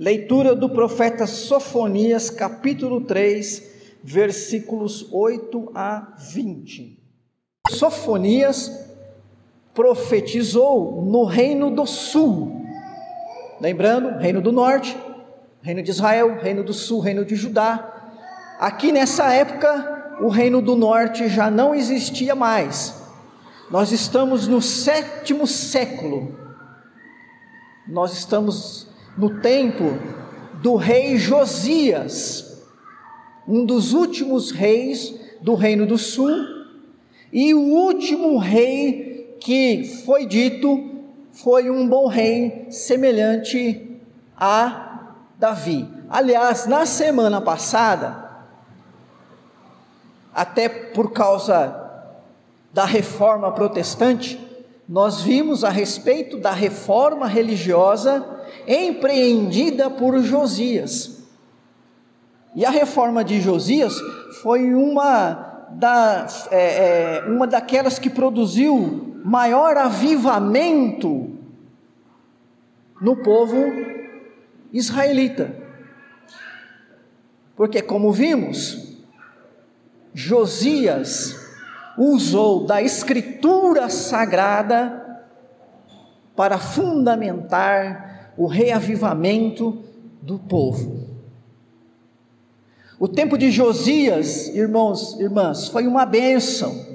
Leitura do profeta Sofonias, capítulo 3, versículos 8 a 20. Sofonias profetizou no reino do sul. Lembrando, reino do norte, reino de Israel, reino do sul, reino de Judá. Aqui nessa época, o reino do norte já não existia mais. Nós estamos no sétimo século. Nós estamos no tempo do rei Josias, um dos últimos reis do Reino do Sul, e o último rei que foi dito foi um bom rei semelhante a Davi. Aliás, na semana passada, até por causa da reforma protestante, nós vimos a respeito da reforma religiosa empreendida por Josias. E a reforma de Josias foi uma, da, é, é, uma daquelas que produziu maior avivamento no povo israelita. Porque, como vimos, Josias usou da escritura sagrada para fundamentar o reavivamento do povo. O tempo de Josias, irmãos, irmãs, foi uma bênção.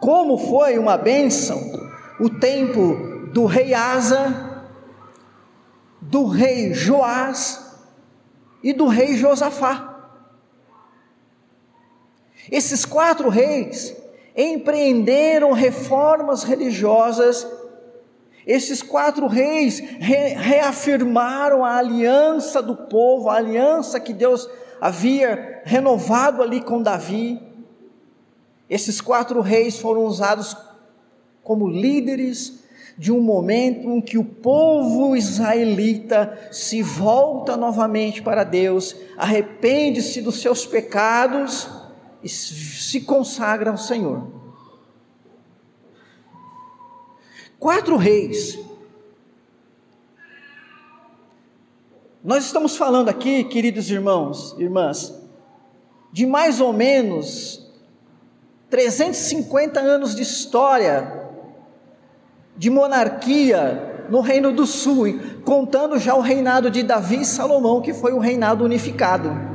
Como foi uma bênção o tempo do rei Asa, do rei Joás e do rei Josafá. Esses quatro reis empreenderam reformas religiosas. Esses quatro reis re reafirmaram a aliança do povo, a aliança que Deus havia renovado ali com Davi. Esses quatro reis foram usados como líderes de um momento em que o povo israelita se volta novamente para Deus, arrepende-se dos seus pecados se consagra ao Senhor. Quatro reis. Nós estamos falando aqui, queridos irmãos, irmãs, de mais ou menos 350 anos de história de monarquia no Reino do Sul, contando já o reinado de Davi e Salomão, que foi o reinado unificado.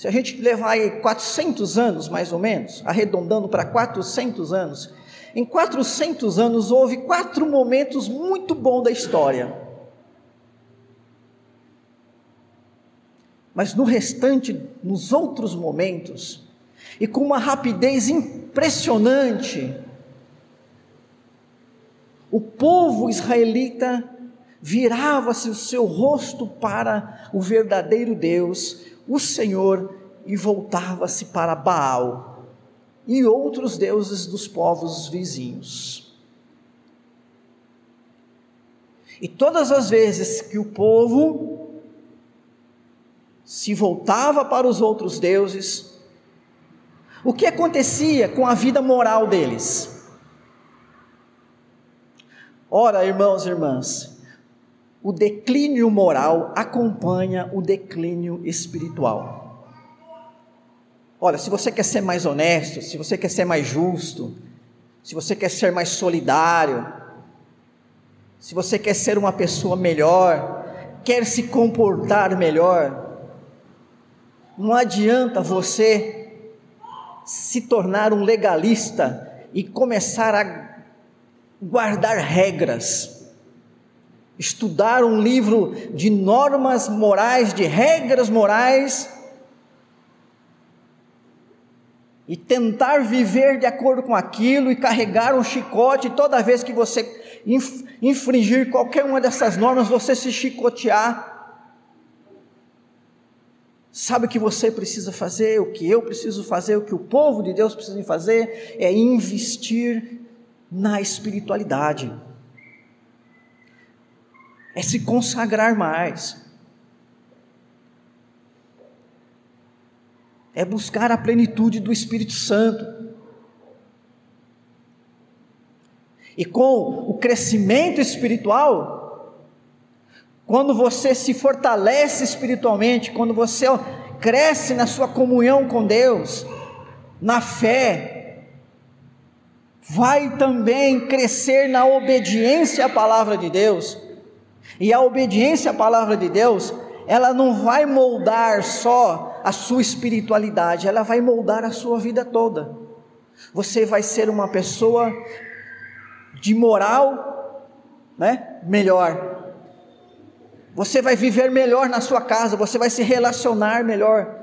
Se a gente levar aí 400 anos, mais ou menos, arredondando para 400 anos, em 400 anos houve quatro momentos muito bons da história. Mas no restante, nos outros momentos, e com uma rapidez impressionante, o povo israelita virava-se o seu rosto para o verdadeiro Deus o Senhor e voltava-se para Baal e outros deuses dos povos vizinhos. E todas as vezes que o povo se voltava para os outros deuses, o que acontecia com a vida moral deles? Ora, irmãos e irmãs, o declínio moral acompanha o declínio espiritual. Olha, se você quer ser mais honesto, se você quer ser mais justo, se você quer ser mais solidário, se você quer ser uma pessoa melhor, quer se comportar melhor, não adianta você se tornar um legalista e começar a guardar regras estudar um livro de normas morais, de regras morais, e tentar viver de acordo com aquilo e carregar um chicote toda vez que você infringir qualquer uma dessas normas, você se chicotear. Sabe o que você precisa fazer, o que eu preciso fazer, o que o povo de Deus precisa fazer é investir na espiritualidade é se consagrar mais, é buscar a plenitude do Espírito Santo. E com o crescimento espiritual, quando você se fortalece espiritualmente, quando você cresce na sua comunhão com Deus, na fé, vai também crescer na obediência à palavra de Deus. E a obediência à palavra de Deus, ela não vai moldar só a sua espiritualidade, ela vai moldar a sua vida toda. Você vai ser uma pessoa de moral, né, melhor. Você vai viver melhor na sua casa, você vai se relacionar melhor.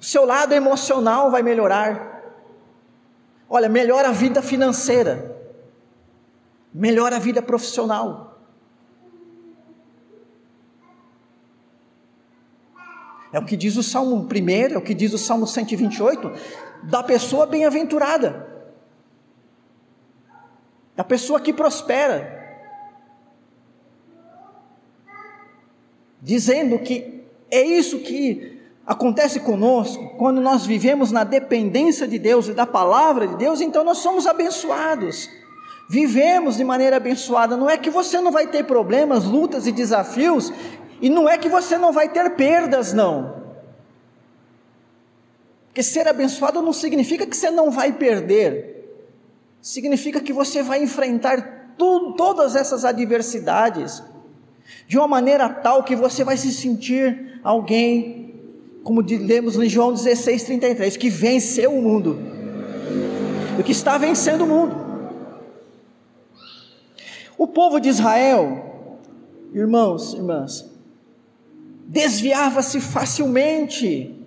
O seu lado emocional vai melhorar. Olha, melhora a vida financeira. Melhora a vida profissional. É o que diz o Salmo 1, é o que diz o Salmo 128, da pessoa bem-aventurada, da pessoa que prospera, dizendo que é isso que acontece conosco quando nós vivemos na dependência de Deus e da palavra de Deus, então nós somos abençoados. Vivemos de maneira abençoada. Não é que você não vai ter problemas, lutas e desafios e não é que você não vai ter perdas, não. Porque ser abençoado não significa que você não vai perder, significa que você vai enfrentar todas essas adversidades de uma maneira tal que você vai se sentir alguém, como lemos em João 16, 33, que venceu o mundo, e que está vencendo o mundo. O povo de Israel, irmãos, irmãs, desviava-se facilmente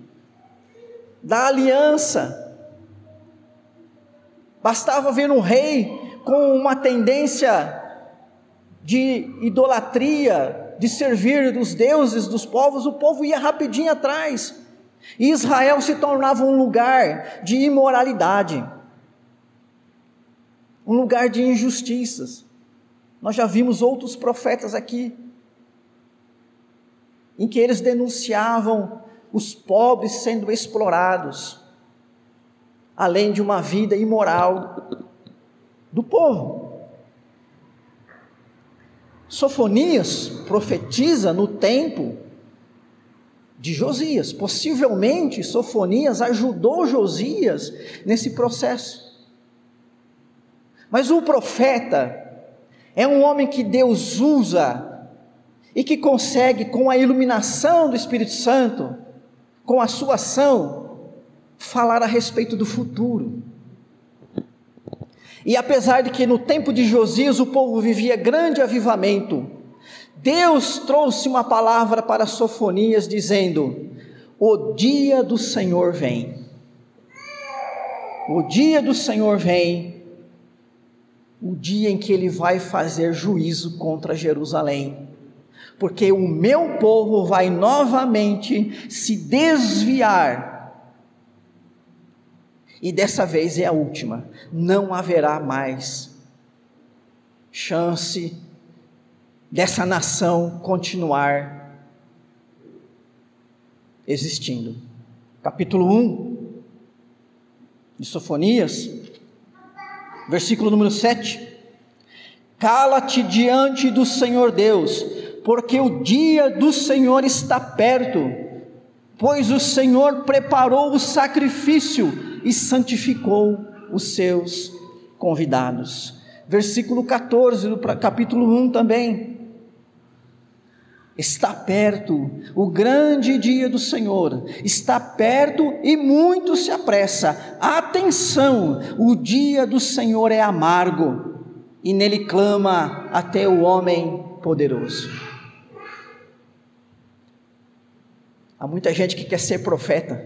da aliança. Bastava ver um rei com uma tendência de idolatria, de servir os deuses dos povos, o povo ia rapidinho atrás. E Israel se tornava um lugar de imoralidade, um lugar de injustiças. Nós já vimos outros profetas aqui em que eles denunciavam os pobres sendo explorados, além de uma vida imoral do povo. Sofonias profetiza no tempo de Josias. Possivelmente Sofonias ajudou Josias nesse processo. Mas o profeta é um homem que Deus usa e que consegue, com a iluminação do Espírito Santo, com a sua ação, falar a respeito do futuro. E apesar de que no tempo de Josias o povo vivia grande avivamento, Deus trouxe uma palavra para Sofonias dizendo: O dia do Senhor vem. O dia do Senhor vem, o dia em que ele vai fazer juízo contra Jerusalém porque o meu povo vai novamente se desviar. E dessa vez é a última, não haverá mais chance dessa nação continuar existindo. Capítulo 1 de Sofonias, versículo número 7. Cala-te diante do Senhor Deus, porque o dia do Senhor está perto, pois o Senhor preparou o sacrifício e santificou os seus convidados. Versículo 14 do capítulo 1 também. Está perto o grande dia do Senhor, está perto e muito se apressa. Atenção, o dia do Senhor é amargo e nele clama até o homem poderoso. Há muita gente que quer ser profeta,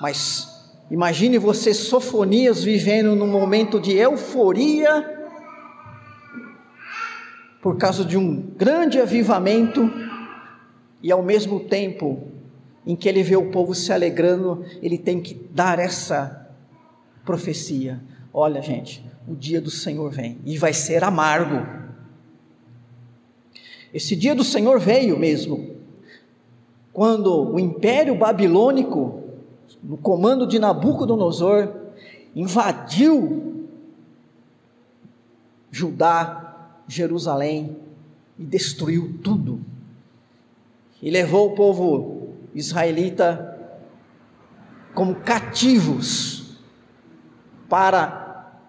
mas imagine você, Sofonias, vivendo num momento de euforia, por causa de um grande avivamento, e ao mesmo tempo em que ele vê o povo se alegrando, ele tem que dar essa profecia: olha, gente, o dia do Senhor vem e vai ser amargo. Esse dia do Senhor veio mesmo, quando o Império Babilônico, no comando de Nabucodonosor, invadiu Judá, Jerusalém e destruiu tudo. E levou o povo israelita como cativos para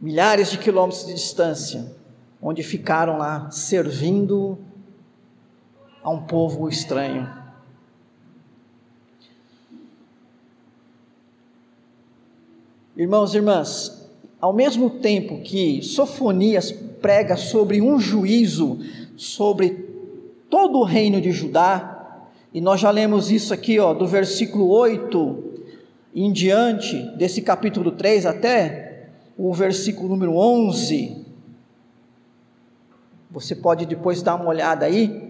milhares de quilômetros de distância, onde ficaram lá servindo a um povo estranho. Irmãos e irmãs, ao mesmo tempo que Sofonias prega sobre um juízo sobre todo o reino de Judá, e nós já lemos isso aqui, ó, do versículo 8 em diante, desse capítulo 3 até o versículo número 11. Você pode depois dar uma olhada aí.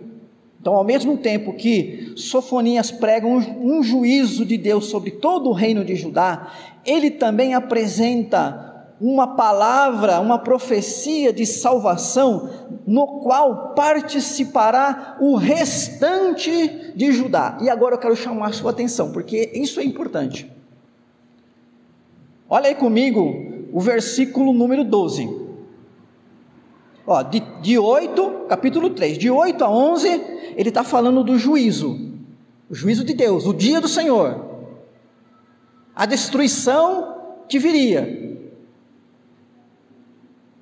Então, ao mesmo tempo que Sofonias prega um, um juízo de Deus sobre todo o reino de Judá, ele também apresenta uma palavra, uma profecia de salvação, no qual participará o restante de Judá. E agora eu quero chamar a sua atenção, porque isso é importante. Olha aí comigo o versículo número 12. Ó, de, de 8, capítulo 3, de 8 a 11, ele está falando do juízo, o juízo de Deus, o dia do Senhor, a destruição que viria.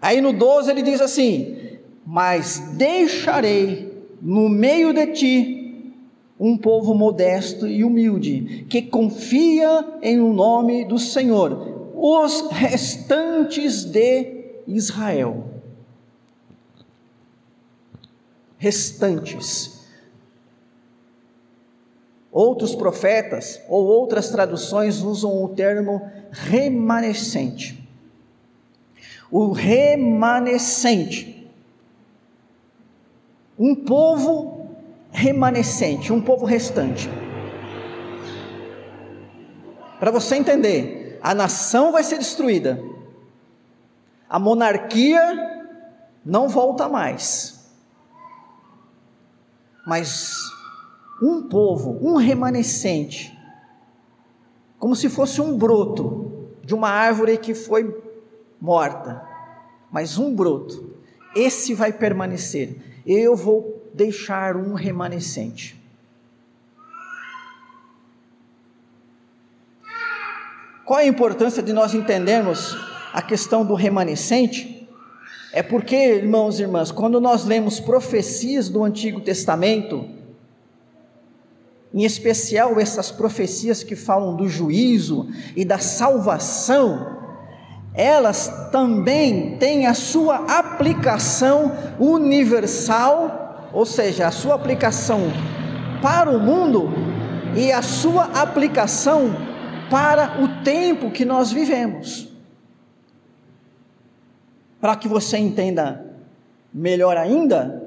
Aí no 12 ele diz assim: Mas deixarei no meio de ti um povo modesto e humilde, que confia em o nome do Senhor, os restantes de Israel. Restantes. Outros profetas ou outras traduções usam o termo remanescente o remanescente. Um povo remanescente, um povo restante. Para você entender, a nação vai ser destruída, a monarquia não volta mais, mas um povo, um remanescente, como se fosse um broto de uma árvore que foi morta, mas um broto, esse vai permanecer. Eu vou deixar um remanescente. Qual a importância de nós entendermos a questão do remanescente? É porque, irmãos e irmãs, quando nós lemos profecias do Antigo Testamento, em especial essas profecias que falam do juízo e da salvação, elas também têm a sua aplicação universal, ou seja, a sua aplicação para o mundo e a sua aplicação para o tempo que nós vivemos. Para que você entenda melhor ainda,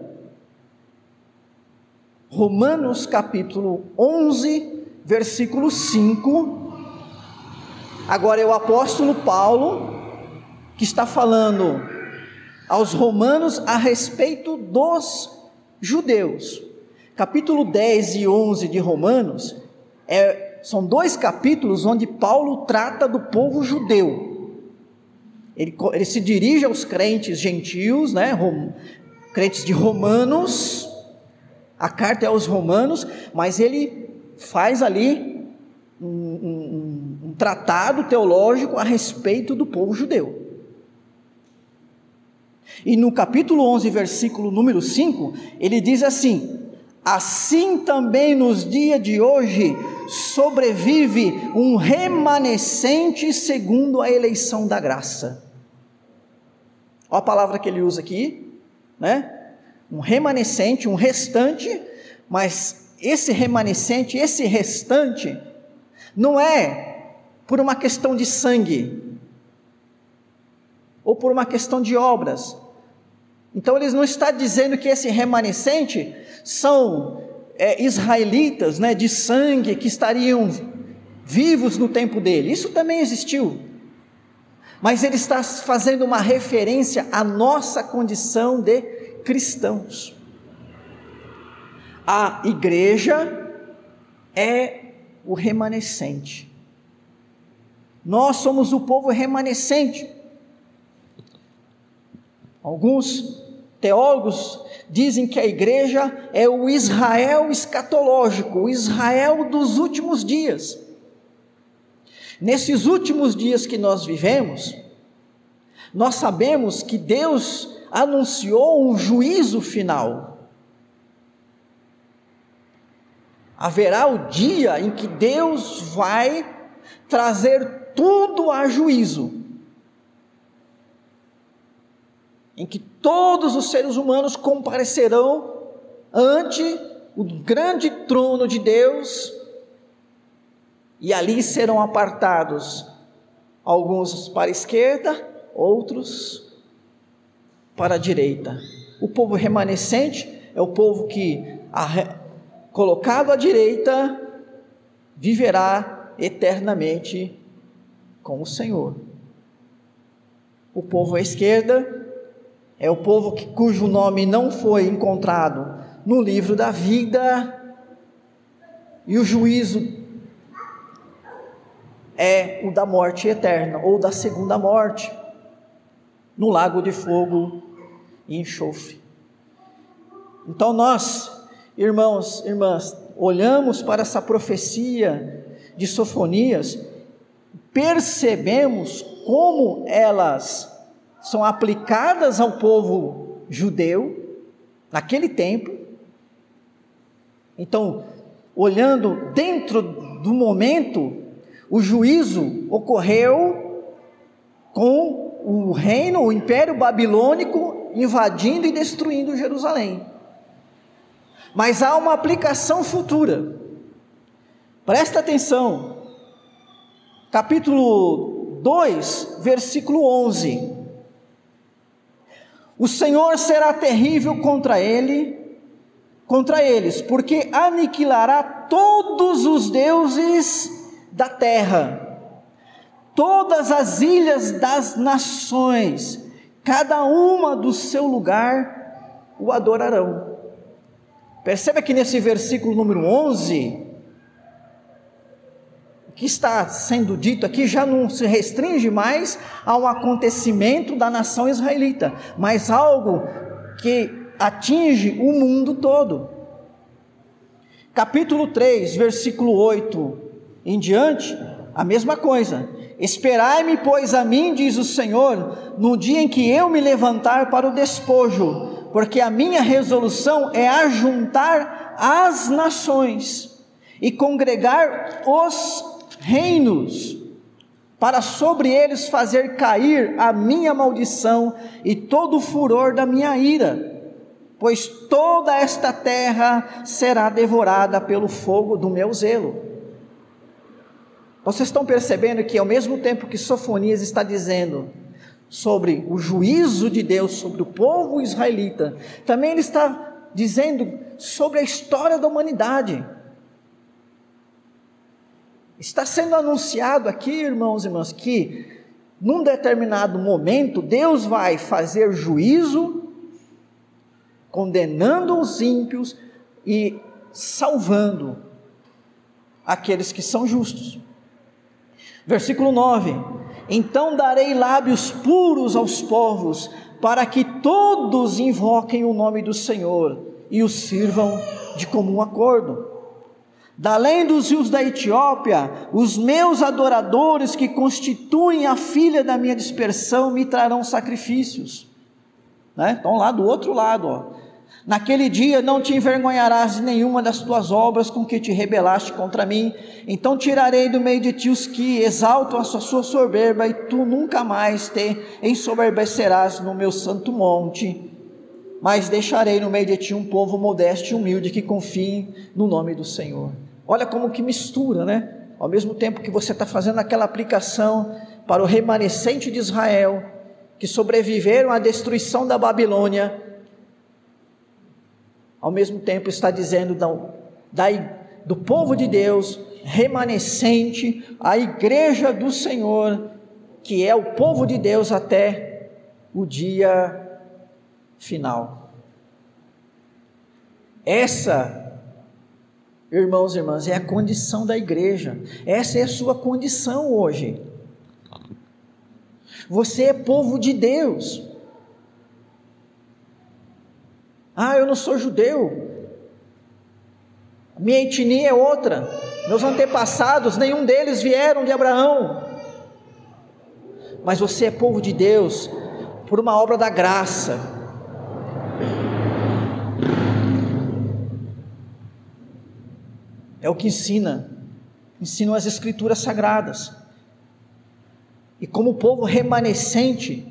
Romanos capítulo 11, versículo 5. Agora é o apóstolo Paulo que está falando aos romanos a respeito dos judeus. Capítulo 10 e 11 de Romanos é, são dois capítulos onde Paulo trata do povo judeu. Ele, ele se dirige aos crentes gentios, né, rom, crentes de Romanos, a carta é aos Romanos, mas ele faz ali um, um, um tratado teológico a respeito do povo judeu. E no capítulo 11, versículo número 5, ele diz assim: Assim também nos dias de hoje sobrevive um remanescente segundo a eleição da graça. Olha a palavra que ele usa aqui, né? Um remanescente, um restante, mas esse remanescente, esse restante, não é por uma questão de sangue, ou por uma questão de obras, então ele não está dizendo que esse remanescente são é, israelitas né, de sangue que estariam vivos no tempo dele. Isso também existiu. Mas ele está fazendo uma referência à nossa condição de cristãos. A igreja é o remanescente. Nós somos o povo remanescente. Alguns teólogos dizem que a igreja é o Israel escatológico, o Israel dos últimos dias. Nesses últimos dias que nós vivemos, nós sabemos que Deus anunciou um juízo final. Haverá o dia em que Deus vai trazer tudo a juízo. Em que todos os seres humanos comparecerão ante o grande trono de Deus e ali serão apartados alguns para a esquerda, outros para a direita. O povo remanescente é o povo que, colocado à direita, viverá eternamente com o Senhor. O povo à esquerda é o povo que, cujo nome não foi encontrado no livro da vida, e o juízo é o da morte eterna ou da segunda morte, no lago de fogo e enxofre. Então nós, irmãos, irmãs, olhamos para essa profecia de Sofonias, percebemos como elas são aplicadas ao povo judeu naquele tempo. Então, olhando dentro do momento o juízo ocorreu com o reino, o império babilônico invadindo e destruindo Jerusalém. Mas há uma aplicação futura. Presta atenção. Capítulo 2, versículo 11. O Senhor será terrível contra ele, contra eles, porque aniquilará todos os deuses da terra, todas as ilhas das nações, cada uma do seu lugar, o adorarão. Perceba que nesse versículo número 11, o que está sendo dito aqui já não se restringe mais ao acontecimento da nação israelita, mas algo que atinge o mundo todo. Capítulo 3, versículo 8 em diante, a mesma coisa. Esperai-me, pois, a mim, diz o Senhor, no dia em que eu me levantar para o despojo, porque a minha resolução é ajuntar as nações e congregar os reinos, para sobre eles fazer cair a minha maldição e todo o furor da minha ira, pois toda esta terra será devorada pelo fogo do meu zelo. Vocês estão percebendo que ao mesmo tempo que Sofonias está dizendo sobre o juízo de Deus sobre o povo israelita, também ele está dizendo sobre a história da humanidade. Está sendo anunciado aqui, irmãos e irmãs, que num determinado momento Deus vai fazer juízo, condenando os ímpios e salvando aqueles que são justos. Versículo 9: Então darei lábios puros aos povos, para que todos invoquem o nome do Senhor e o sirvam de comum acordo. Da além dos rios da Etiópia, os meus adoradores que constituem a filha da minha dispersão me trarão sacrifícios. Né? Estão lá do outro lado, ó. Naquele dia não te envergonharás de nenhuma das tuas obras com que te rebelaste contra mim. Então tirarei do meio de ti os que exaltam a sua soberba, e tu nunca mais te ensoberbecerás no meu santo monte. Mas deixarei no meio de ti um povo modesto e humilde que confie no nome do Senhor. Olha como que mistura, né? Ao mesmo tempo que você está fazendo aquela aplicação para o remanescente de Israel, que sobreviveram à destruição da Babilônia, ao mesmo tempo está dizendo da, da, do povo de Deus remanescente, a igreja do Senhor, que é o povo de Deus até o dia final. Essa, irmãos e irmãs, é a condição da igreja, essa é a sua condição hoje. Você é povo de Deus. Ah, eu não sou judeu. Minha etnia é outra. Meus antepassados, nenhum deles vieram de Abraão. Mas você é povo de Deus por uma obra da graça. É o que ensina, ensinam as escrituras sagradas. E como povo remanescente,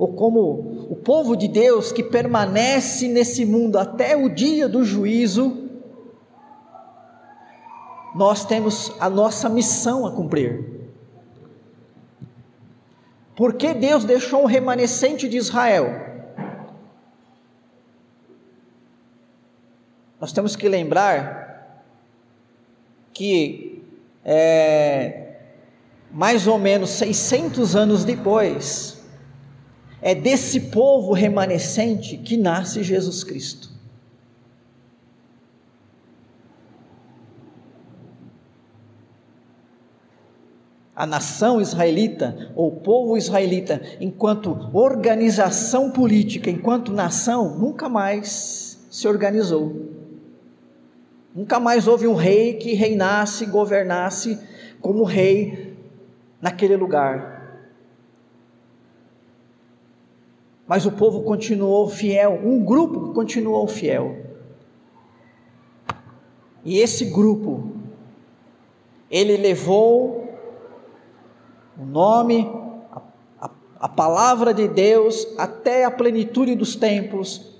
ou como o povo de Deus que permanece nesse mundo até o dia do juízo, nós temos a nossa missão a cumprir. Por que Deus deixou um remanescente de Israel? Nós temos que lembrar que é, mais ou menos 600 anos depois, é desse povo remanescente que nasce Jesus Cristo. a nação israelita, ou povo israelita, enquanto organização política, enquanto nação, nunca mais se organizou. Nunca mais houve um rei que reinasse, governasse como rei naquele lugar. Mas o povo continuou fiel, um grupo continuou fiel. E esse grupo, ele levou o nome, a, a, a palavra de Deus até a plenitude dos tempos,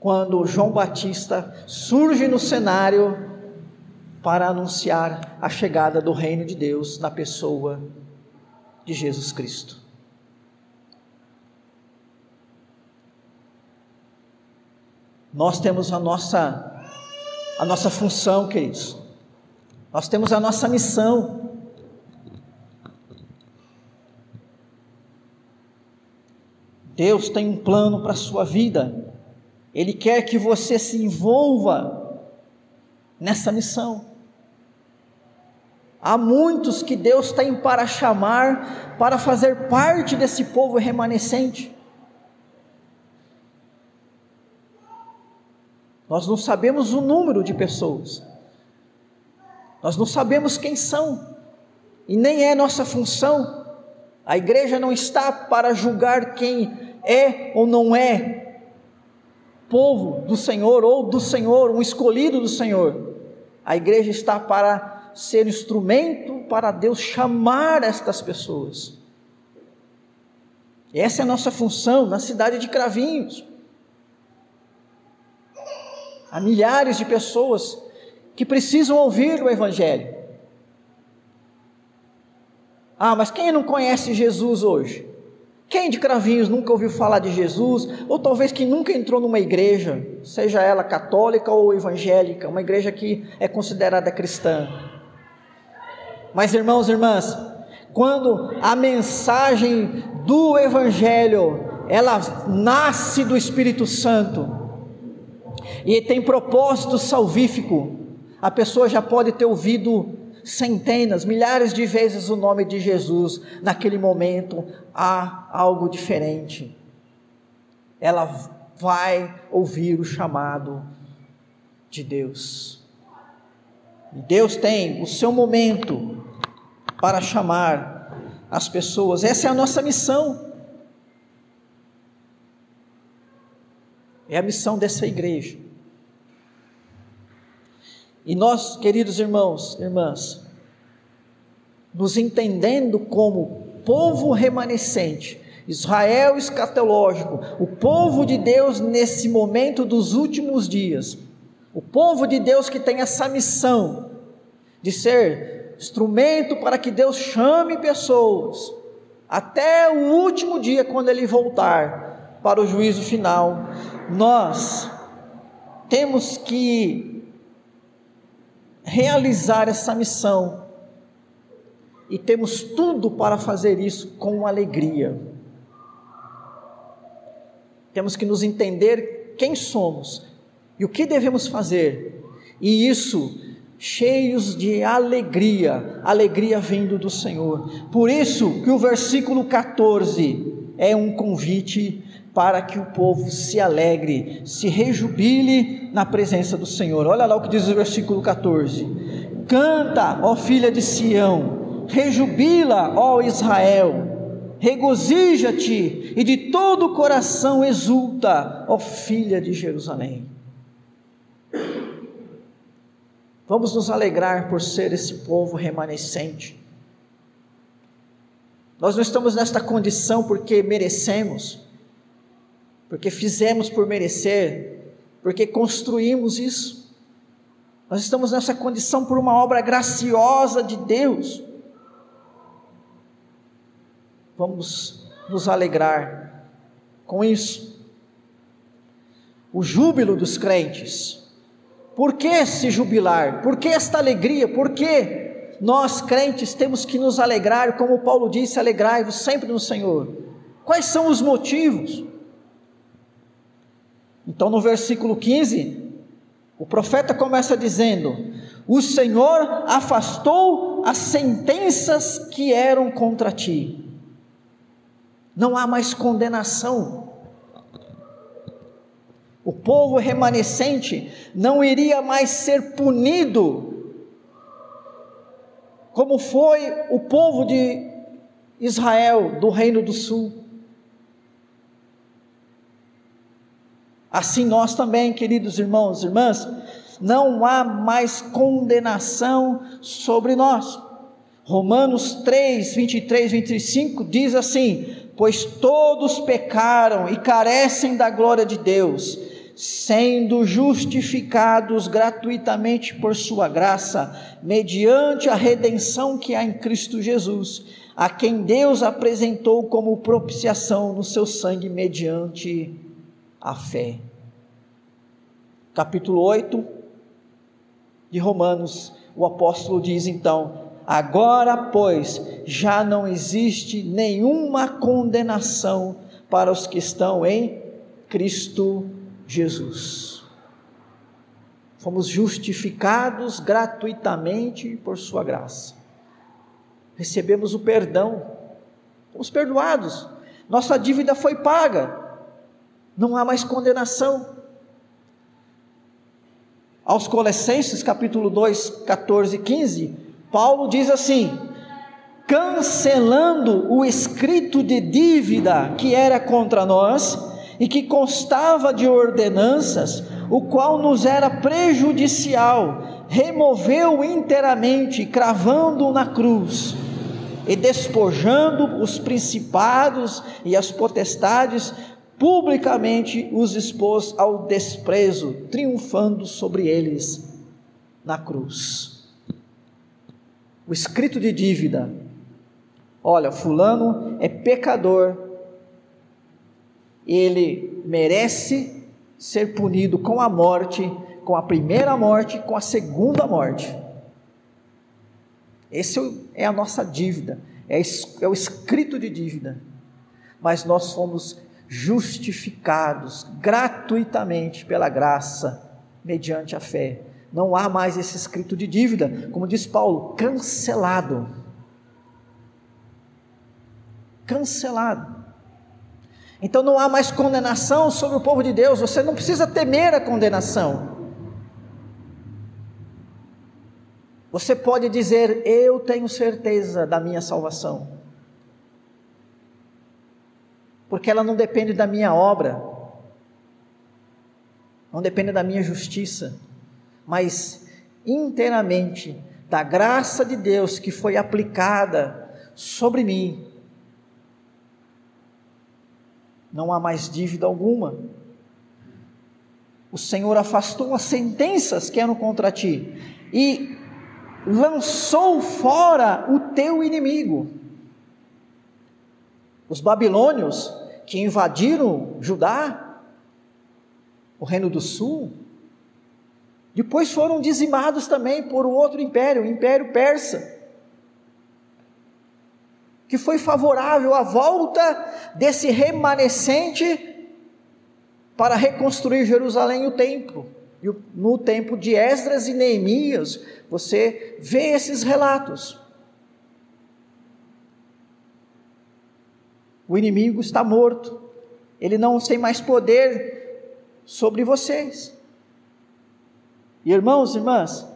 quando João Batista surge no cenário para anunciar a chegada do reino de Deus na pessoa de Jesus Cristo. Nós temos a nossa a nossa função, queridos. Nós temos a nossa missão. Deus tem um plano para a sua vida. Ele quer que você se envolva nessa missão. Há muitos que Deus tem para chamar para fazer parte desse povo remanescente. Nós não sabemos o número de pessoas, nós não sabemos quem são, e nem é nossa função a igreja não está para julgar quem é ou não é povo do Senhor ou do Senhor, um escolhido do Senhor. A igreja está para ser instrumento para Deus chamar estas pessoas. Essa é a nossa função na cidade de Cravinhos. Há milhares de pessoas que precisam ouvir o Evangelho. Ah, mas quem não conhece Jesus hoje? Quem de Cravinhos nunca ouviu falar de Jesus? Ou talvez que nunca entrou numa igreja, seja ela católica ou evangélica, uma igreja que é considerada cristã. Mas irmãos e irmãs, quando a mensagem do evangelho, ela nasce do Espírito Santo e tem propósito salvífico, a pessoa já pode ter ouvido centenas, milhares de vezes o nome de Jesus, naquele momento há algo diferente. Ela vai ouvir o chamado de Deus. Deus tem o seu momento para chamar as pessoas. Essa é a nossa missão. É a missão dessa igreja. E nós, queridos irmãos, irmãs, nos entendendo como povo remanescente, Israel escatológico, o povo de Deus nesse momento dos últimos dias, o povo de Deus que tem essa missão de ser instrumento para que Deus chame pessoas até o último dia quando ele voltar para o juízo final, nós temos que realizar essa missão. E temos tudo para fazer isso com alegria. Temos que nos entender quem somos e o que devemos fazer, e isso cheios de alegria, alegria vindo do Senhor. Por isso que o versículo 14 é um convite para que o povo se alegre, se rejubile na presença do Senhor. Olha lá o que diz o versículo 14: Canta, ó filha de Sião, rejubila, ó Israel, regozija-te e de todo o coração exulta, ó filha de Jerusalém. Vamos nos alegrar por ser esse povo remanescente. Nós não estamos nesta condição porque merecemos, porque fizemos por merecer, porque construímos isso. Nós estamos nessa condição por uma obra graciosa de Deus. Vamos nos alegrar com isso. O júbilo dos crentes por que se jubilar? Por que esta alegria? Por que nós crentes temos que nos alegrar, como Paulo disse, alegrai-vos sempre no Senhor? Quais são os motivos? Então, no versículo 15, o profeta começa dizendo: O Senhor afastou as sentenças que eram contra ti. Não há mais condenação o povo remanescente não iria mais ser punido, como foi o povo de Israel, do Reino do Sul. Assim nós também, queridos irmãos e irmãs, não há mais condenação sobre nós. Romanos 3, 23, 25 diz assim: Pois todos pecaram e carecem da glória de Deus sendo justificados gratuitamente por Sua graça, mediante a redenção que há em Cristo Jesus, a quem Deus apresentou como propiciação no seu sangue, mediante a fé. Capítulo 8 de Romanos, o apóstolo diz então: Agora, pois, já não existe nenhuma condenação para os que estão em Cristo Jesus. Fomos justificados gratuitamente por Sua graça. Recebemos o perdão, fomos perdoados, nossa dívida foi paga, não há mais condenação. Aos Colossenses, capítulo 2, 14 e 15, Paulo diz assim: cancelando o escrito de dívida que era contra nós, e que constava de ordenanças, o qual nos era prejudicial, removeu inteiramente, cravando-o na cruz, e despojando os principados e as potestades, publicamente os expôs ao desprezo, triunfando sobre eles na cruz. O escrito de dívida: olha, Fulano é pecador, ele merece ser punido com a morte, com a primeira morte, com a segunda morte. Esse é a nossa dívida, é, é o escrito de dívida. Mas nós fomos justificados gratuitamente pela graça, mediante a fé. Não há mais esse escrito de dívida, como diz Paulo, cancelado. Cancelado. Então não há mais condenação sobre o povo de Deus, você não precisa temer a condenação. Você pode dizer: Eu tenho certeza da minha salvação, porque ela não depende da minha obra, não depende da minha justiça, mas inteiramente da graça de Deus que foi aplicada sobre mim não há mais dívida alguma. O Senhor afastou as sentenças que eram contra ti e lançou fora o teu inimigo. Os babilônios que invadiram Judá, o reino do sul, depois foram dizimados também por outro império, o Império Persa que foi favorável à volta desse remanescente para reconstruir Jerusalém e o templo. E no tempo de Esdras e Neemias, você vê esses relatos. O inimigo está morto, ele não tem mais poder sobre vocês. Irmãos e irmãs,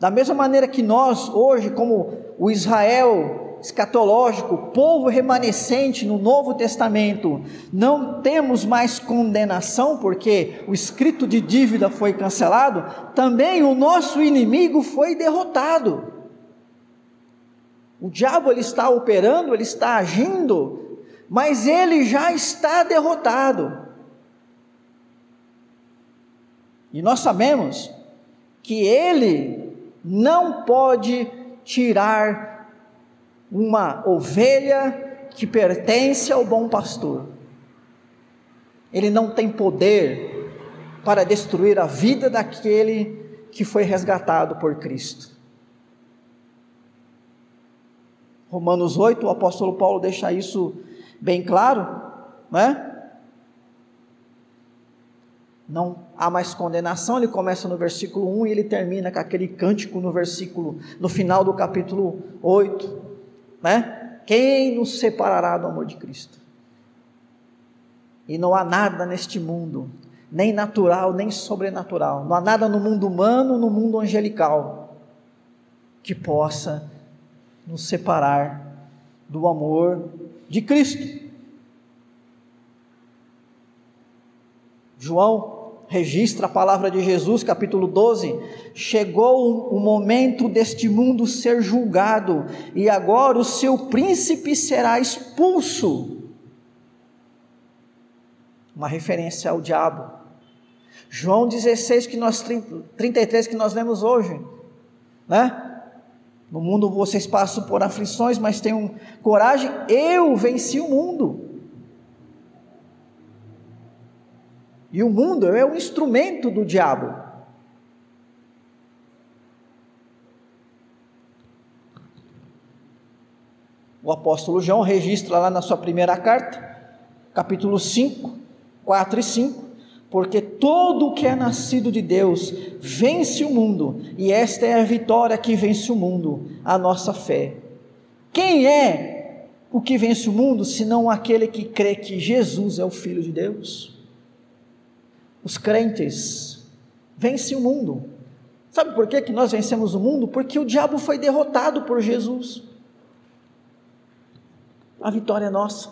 da mesma maneira que nós, hoje, como o Israel escatológico, povo remanescente no Novo Testamento, não temos mais condenação, porque o escrito de dívida foi cancelado, também o nosso inimigo foi derrotado. O diabo ele está operando, ele está agindo, mas ele já está derrotado. E nós sabemos que ele não pode tirar uma ovelha que pertence ao bom pastor. Ele não tem poder para destruir a vida daquele que foi resgatado por Cristo. Romanos 8, o apóstolo Paulo deixa isso bem claro, né? Não há mais condenação, ele começa no versículo 1 e ele termina com aquele cântico no versículo, no final do capítulo 8, né? Quem nos separará do amor de Cristo? E não há nada neste mundo, nem natural, nem sobrenatural, não há nada no mundo humano, no mundo angelical, que possa nos separar do amor de Cristo. João registra a palavra de Jesus, capítulo 12: Chegou o momento deste mundo ser julgado, e agora o seu príncipe será expulso. Uma referência ao diabo. João 16, que nós, 33, que nós lemos hoje, né? No mundo vocês passam por aflições, mas tenham coragem, eu venci o mundo. E o mundo é um instrumento do diabo. O apóstolo João registra lá na sua primeira carta, capítulo 5, 4 e 5, porque todo o que é nascido de Deus vence o mundo, e esta é a vitória que vence o mundo, a nossa fé. Quem é o que vence o mundo, senão aquele que crê que Jesus é o Filho de Deus? Os crentes vencem o mundo. Sabe por que, que nós vencemos o mundo? Porque o diabo foi derrotado por Jesus. A vitória é nossa.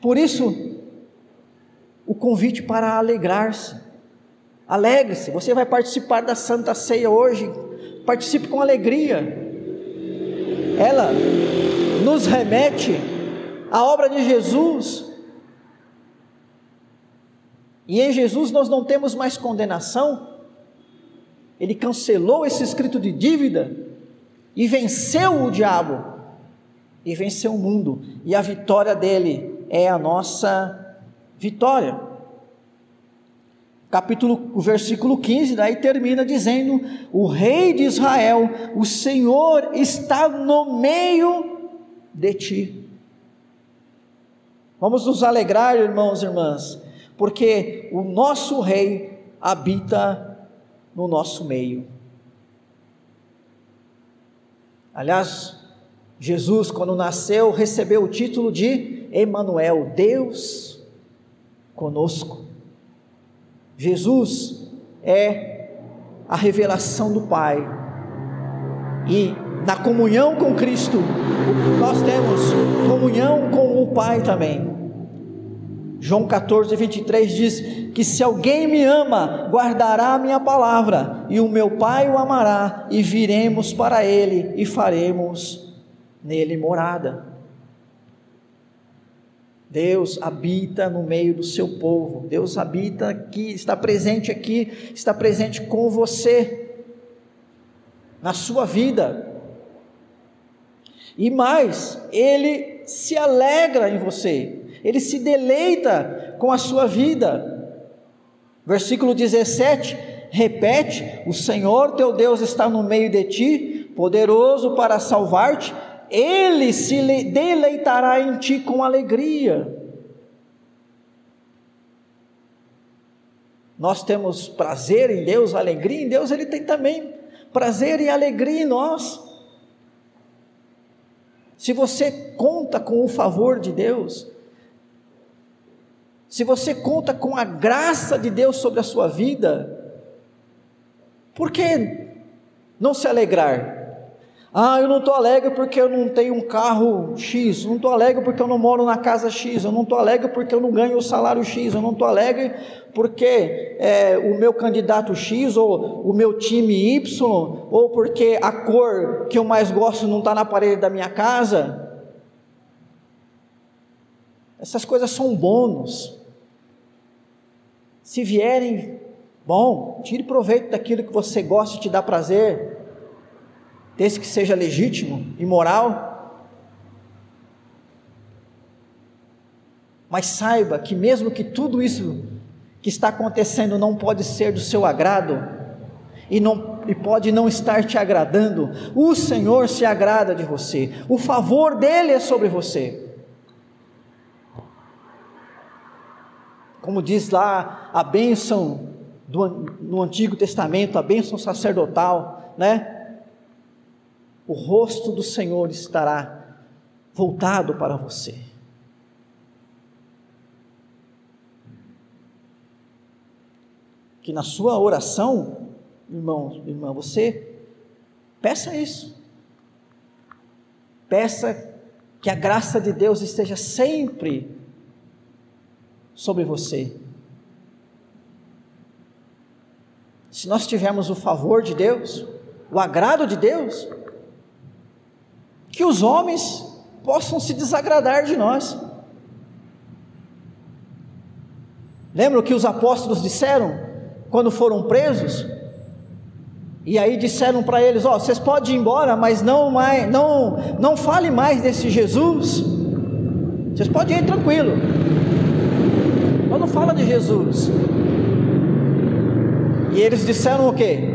Por isso, o convite para alegrar-se. Alegre-se, você vai participar da Santa Ceia hoje, participe com alegria. Ela nos remete à obra de Jesus. E em Jesus nós não temos mais condenação. Ele cancelou esse escrito de dívida e venceu o diabo e venceu o mundo. E a vitória dele é a nossa vitória. Capítulo, o versículo 15, daí termina dizendo: O rei de Israel, o Senhor está no meio de ti. Vamos nos alegrar, irmãos e irmãs, porque o nosso rei habita no nosso meio. Aliás, Jesus, quando nasceu, recebeu o título de Emanuel, Deus conosco. Jesus é a revelação do Pai. E na comunhão com Cristo, nós temos comunhão com o Pai também. João 14, 23 diz que se alguém me ama, guardará a minha palavra, e o meu Pai o amará, e viremos para ele e faremos nele morada. Deus habita no meio do seu povo. Deus habita aqui, está presente aqui, está presente com você, na sua vida. E mais, Ele se alegra em você, Ele se deleita com a sua vida. Versículo 17 repete: O Senhor teu Deus está no meio de ti, poderoso para salvar-te ele se deleitará em ti com alegria. Nós temos prazer em Deus, alegria em Deus, Ele tem também prazer e alegria em nós. Se você conta com o favor de Deus, se você conta com a graça de Deus sobre a sua vida, por que não se alegrar? Ah, eu não estou alegre porque eu não tenho um carro X, não estou alegre porque eu não moro na casa X, eu não estou alegre porque eu não ganho o salário X, eu não estou alegre porque é, o meu candidato X ou o meu time Y, ou porque a cor que eu mais gosto não está na parede da minha casa. Essas coisas são bônus. Se vierem, bom, tire proveito daquilo que você gosta e te dá prazer desde que seja legítimo e moral. Mas saiba que, mesmo que tudo isso que está acontecendo não pode ser do seu agrado, e, não, e pode não estar te agradando, o Senhor se agrada de você, o favor dele é sobre você. Como diz lá a bênção do, no Antigo Testamento, a bênção sacerdotal, né? O rosto do Senhor estará voltado para você. Que na sua oração, irmão, irmã, você peça isso. Peça que a graça de Deus esteja sempre sobre você. Se nós tivermos o favor de Deus, o agrado de Deus, que os homens possam se desagradar de nós. Lembra o que os apóstolos disseram quando foram presos? E aí disseram para eles: Ó, oh, vocês podem ir embora, mas não mais, não, não fale mais desse Jesus. Vocês podem ir tranquilo. Mas não fala de Jesus. E eles disseram o quê?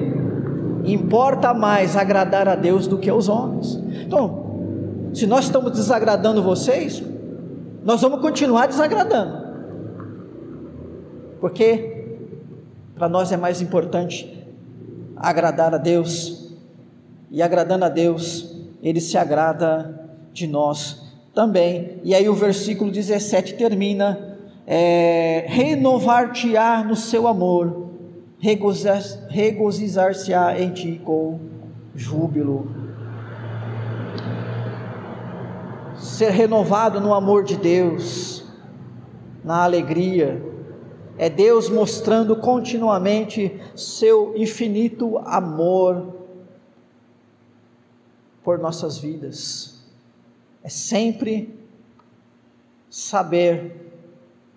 Importa mais agradar a Deus do que aos homens. Então, se nós estamos desagradando vocês, nós vamos continuar desagradando. Porque para nós é mais importante agradar a Deus, e agradando a Deus, Ele se agrada de nós também. E aí o versículo 17 termina: é, renovar-te-á no seu amor, regozijar-se-á em ti com júbilo. Ser renovado no amor de Deus, na alegria. É Deus mostrando continuamente seu infinito amor por nossas vidas. É sempre saber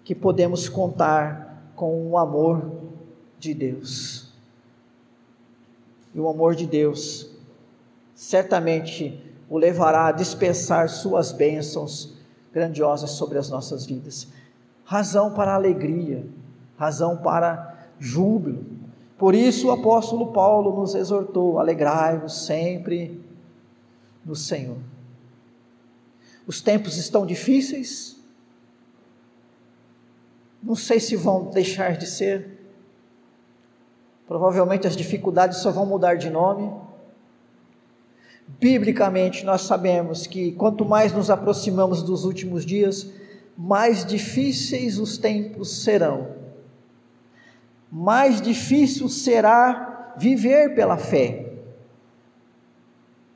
que podemos contar com o amor de Deus. E o amor de Deus certamente o levará a dispensar suas bênçãos grandiosas sobre as nossas vidas. Razão para alegria, razão para júbilo. Por isso o apóstolo Paulo nos exortou: alegrai-vos sempre no Senhor. Os tempos estão difíceis, não sei se vão deixar de ser, provavelmente as dificuldades só vão mudar de nome Biblicamente, nós sabemos que quanto mais nos aproximamos dos últimos dias, mais difíceis os tempos serão. Mais difícil será viver pela fé.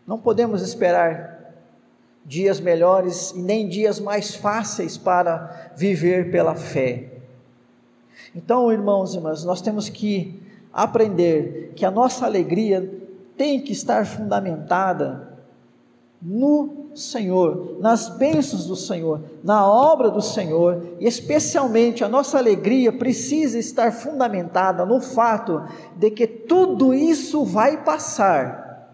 Não podemos esperar dias melhores e nem dias mais fáceis para viver pela fé. Então, irmãos e irmãs, nós temos que aprender que a nossa alegria tem que estar fundamentada no Senhor, nas bênçãos do Senhor, na obra do Senhor, e especialmente a nossa alegria precisa estar fundamentada no fato de que tudo isso vai passar,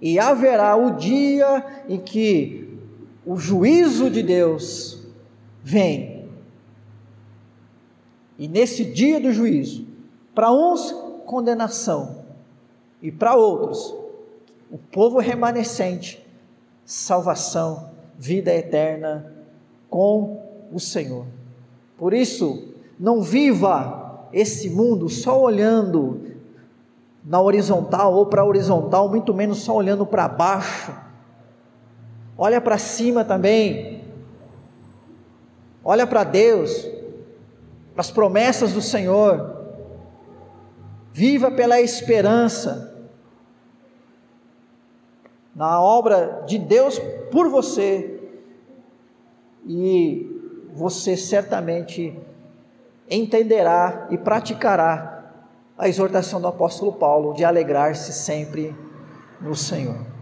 e haverá o dia em que o juízo de Deus vem, e nesse dia do juízo, para uns, condenação, e para outros, o povo remanescente, salvação, vida eterna com o Senhor. Por isso, não viva esse mundo só olhando na horizontal ou para a horizontal, muito menos só olhando para baixo. Olha para cima também. Olha para Deus. para as promessas do Senhor. Viva pela esperança na obra de Deus por você, e você certamente entenderá e praticará a exortação do apóstolo Paulo de alegrar-se sempre no Senhor.